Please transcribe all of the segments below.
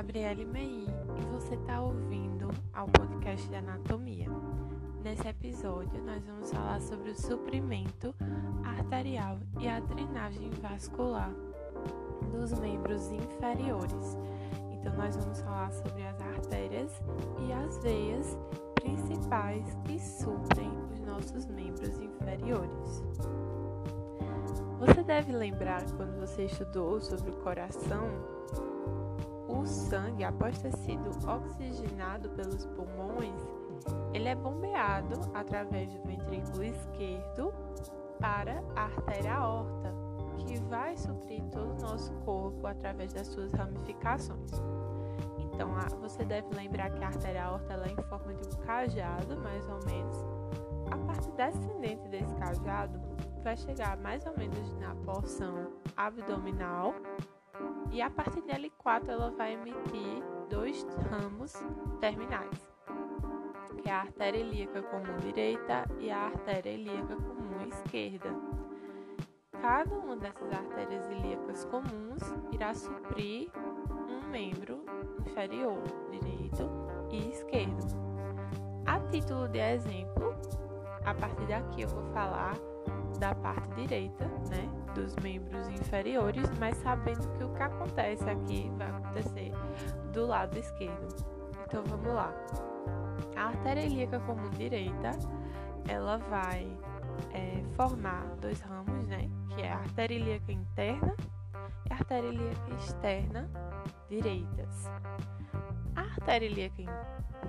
Gabriele Mei e você está ouvindo ao podcast de Anatomia. Nesse episódio, nós vamos falar sobre o suprimento arterial e a drenagem vascular dos membros inferiores. Então, nós vamos falar sobre as artérias e as veias principais que suprem os nossos membros inferiores. Você deve lembrar quando você estudou sobre o coração, o sangue, após ter sido oxigenado pelos pulmões, ele é bombeado através do ventrículo esquerdo para a artéria aorta, que vai suprir todo o nosso corpo através das suas ramificações. Então, você deve lembrar que a artéria aorta ela é em forma de um cajado, mais ou menos. A parte descendente desse cajado vai chegar mais ou menos na porção abdominal e a partir de L4 ela vai emitir dois ramos terminais, que é a artéria ilíaca comum direita e a artéria ilíaca comum esquerda. Cada uma dessas artérias ilíacas comuns irá suprir um membro inferior, direito e esquerdo. A título de exemplo, a partir daqui eu vou falar da parte direita, né, dos membros inferiores, mas sabendo que o que acontece aqui vai acontecer do lado esquerdo. Então vamos lá. A artéria ilíaca comum direita, ela vai é, formar dois ramos, né, que é a artéria ilíaca interna e a artéria ilíaca externa direitas. A artéria ilíaca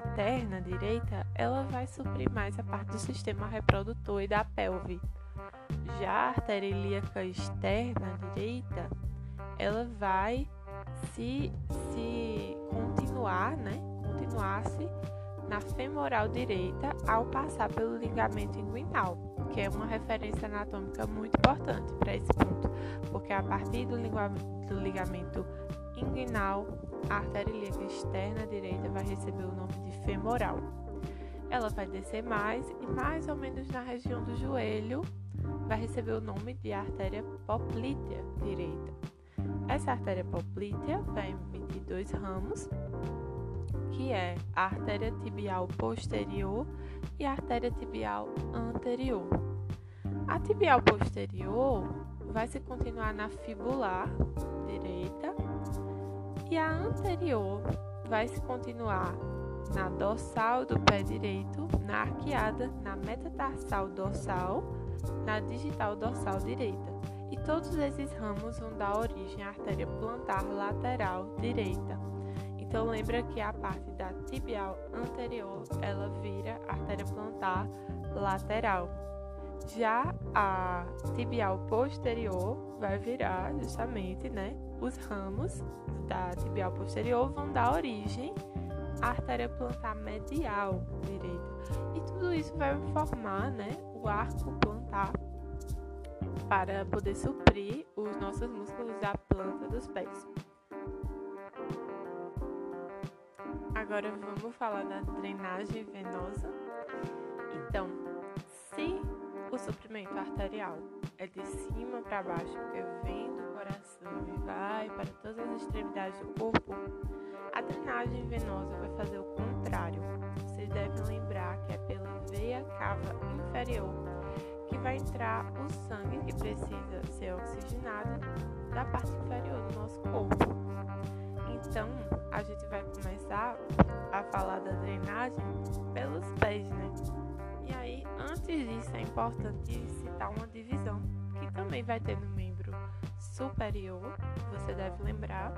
interna direita, ela vai suprir mais a parte do sistema reprodutor e da pelve. A artéria ilíaca externa direita, ela vai se, se continuar, né? Continuar-se na femoral direita ao passar pelo ligamento inguinal, que é uma referência anatômica muito importante para esse ponto, porque a partir do, do ligamento inguinal, a artéria ilíaca externa direita vai receber o nome de femoral. Ela vai descer mais e mais ou menos na região do joelho vai receber o nome de artéria poplítea direita. Essa artéria poplítea vai emitir dois ramos, que é a artéria tibial posterior e a artéria tibial anterior. A tibial posterior vai se continuar na fibular direita e a anterior vai se continuar na dorsal do pé direito, na arqueada, na metatarsal dorsal na digital dorsal direita. E todos esses ramos vão dar origem à artéria plantar lateral direita. Então lembra que a parte da tibial anterior, ela vira artéria plantar lateral. Já a tibial posterior vai virar justamente, né, os ramos da tibial posterior vão dar origem à artéria plantar medial direita. E tudo isso vai formar, né, o arco plantar para poder suprir os nossos músculos da planta dos pés. Agora vamos falar da drenagem venosa. Então, se o suprimento arterial é de cima para baixo, porque vem do coração e vai para todas as extremidades do corpo, a drenagem venosa vai fazer o contrário. Inferior que vai entrar o sangue que precisa ser oxigenado da parte inferior do nosso corpo. Então, a gente vai começar a falar da drenagem pelos pés, né? E aí, antes disso, é importante citar uma divisão que também vai ter no membro superior, você deve lembrar,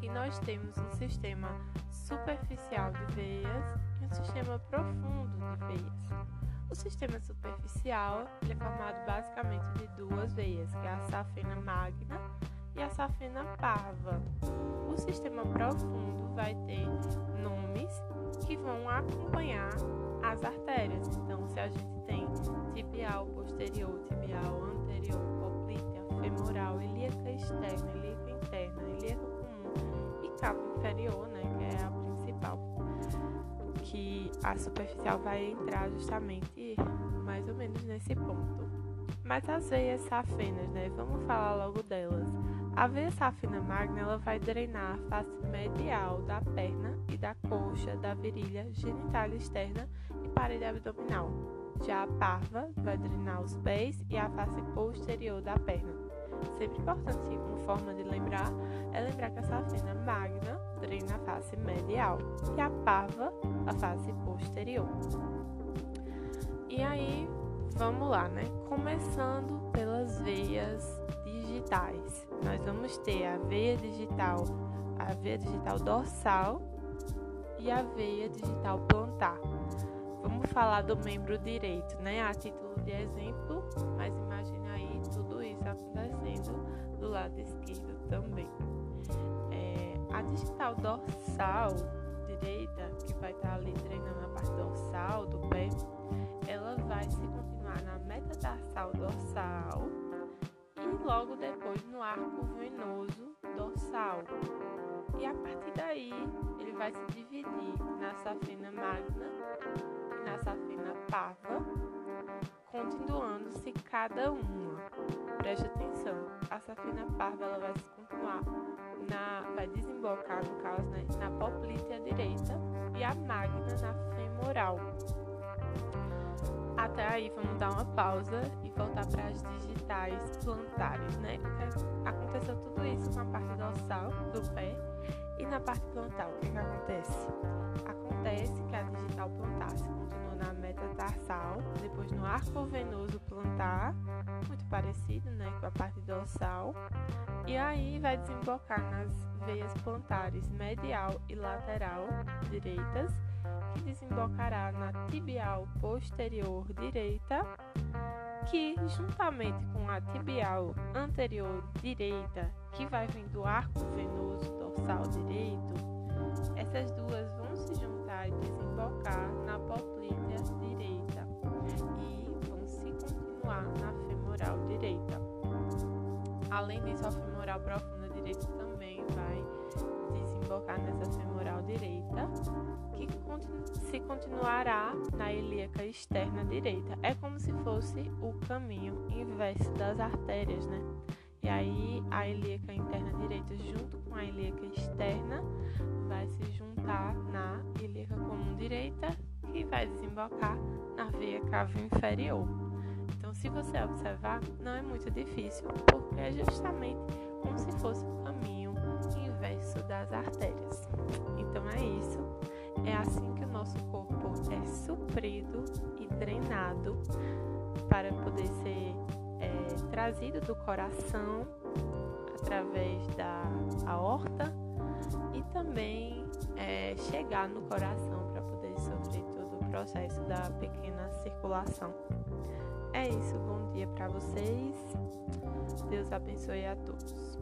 que nós temos um sistema superficial de veias e um sistema profundo de veias. O sistema superficial é formado basicamente de duas veias, que é a safena magna e a safena parva. O sistema profundo vai ter nomes que vão acompanhar as artérias. Então, se a gente tem tibial posterior, tibial anterior, poplítea, femoral, ilíaca externa, ilíaca interna, ilíaca comum e cabo inferior, né, que é a principal que a superficial vai entrar justamente mais ou menos nesse ponto. Mas as veias safenas, né? Vamos falar logo delas. A veia safena magna ela vai drenar a face medial da perna e da coxa, da virilha, genital externa e parede abdominal. Já a parva vai drenar os pés e a face posterior da perna. Sempre importante, como forma de lembrar, é lembrar que a safena magna drena a face medial e a parva a face posterior. E aí, vamos lá, né? Começando pelas veias digitais. Nós vamos ter a veia digital, a veia digital dorsal e a veia digital plantar. Vamos falar do membro direito, né? A título de exemplo, mas lado esquerdo também. É, a digital dorsal direita, que vai estar ali treinando a parte dorsal do pé, ela vai se continuar na metatarsal dorsal e logo depois no arco venoso dorsal. E a partir daí, ele vai se dividir na safena magna e na safena parva, continuando-se cada uma. Atenção, a safena parva ela vai se continuar na, vai desembocar no caso né, na poplítea direita e a magna na femoral. Até aí vamos dar uma pausa e voltar para as digitais plantares, né? Porque aconteceu tudo isso com a parte dorsal do pé e na parte plantar, o que, que acontece? Acontece que a digital plantar se continua na metatarsal, depois no arco venoso plantar, parecido, né, com a parte dorsal, e aí vai desembocar nas veias plantares medial e lateral direitas que desembocará na tibial posterior direita, que juntamente com a tibial anterior direita, que vai vir do arco venoso dorsal direito, essas duas vão se juntar e desembocar na poplítea direita e vão se continuar na femoral direita. Além disso, a femoral profunda direita também vai desembocar nessa femoral direita, que se continuará na ilíaca externa direita. É como se fosse o caminho inverso das artérias, né? E aí a ilíaca interna direita junto com a ilíaca externa vai se juntar na ilíaca comum direita que vai desembocar na veia cava inferior. Então, se você observar, não é muito difícil, porque é justamente como se fosse o caminho inverso das artérias. Então, é isso. É assim que o nosso corpo é suprido e drenado para poder ser é, trazido do coração através da aorta e também é, chegar no coração para poder sofrer todo o processo da pequena circulação. É isso, bom dia para vocês. Deus abençoe a todos.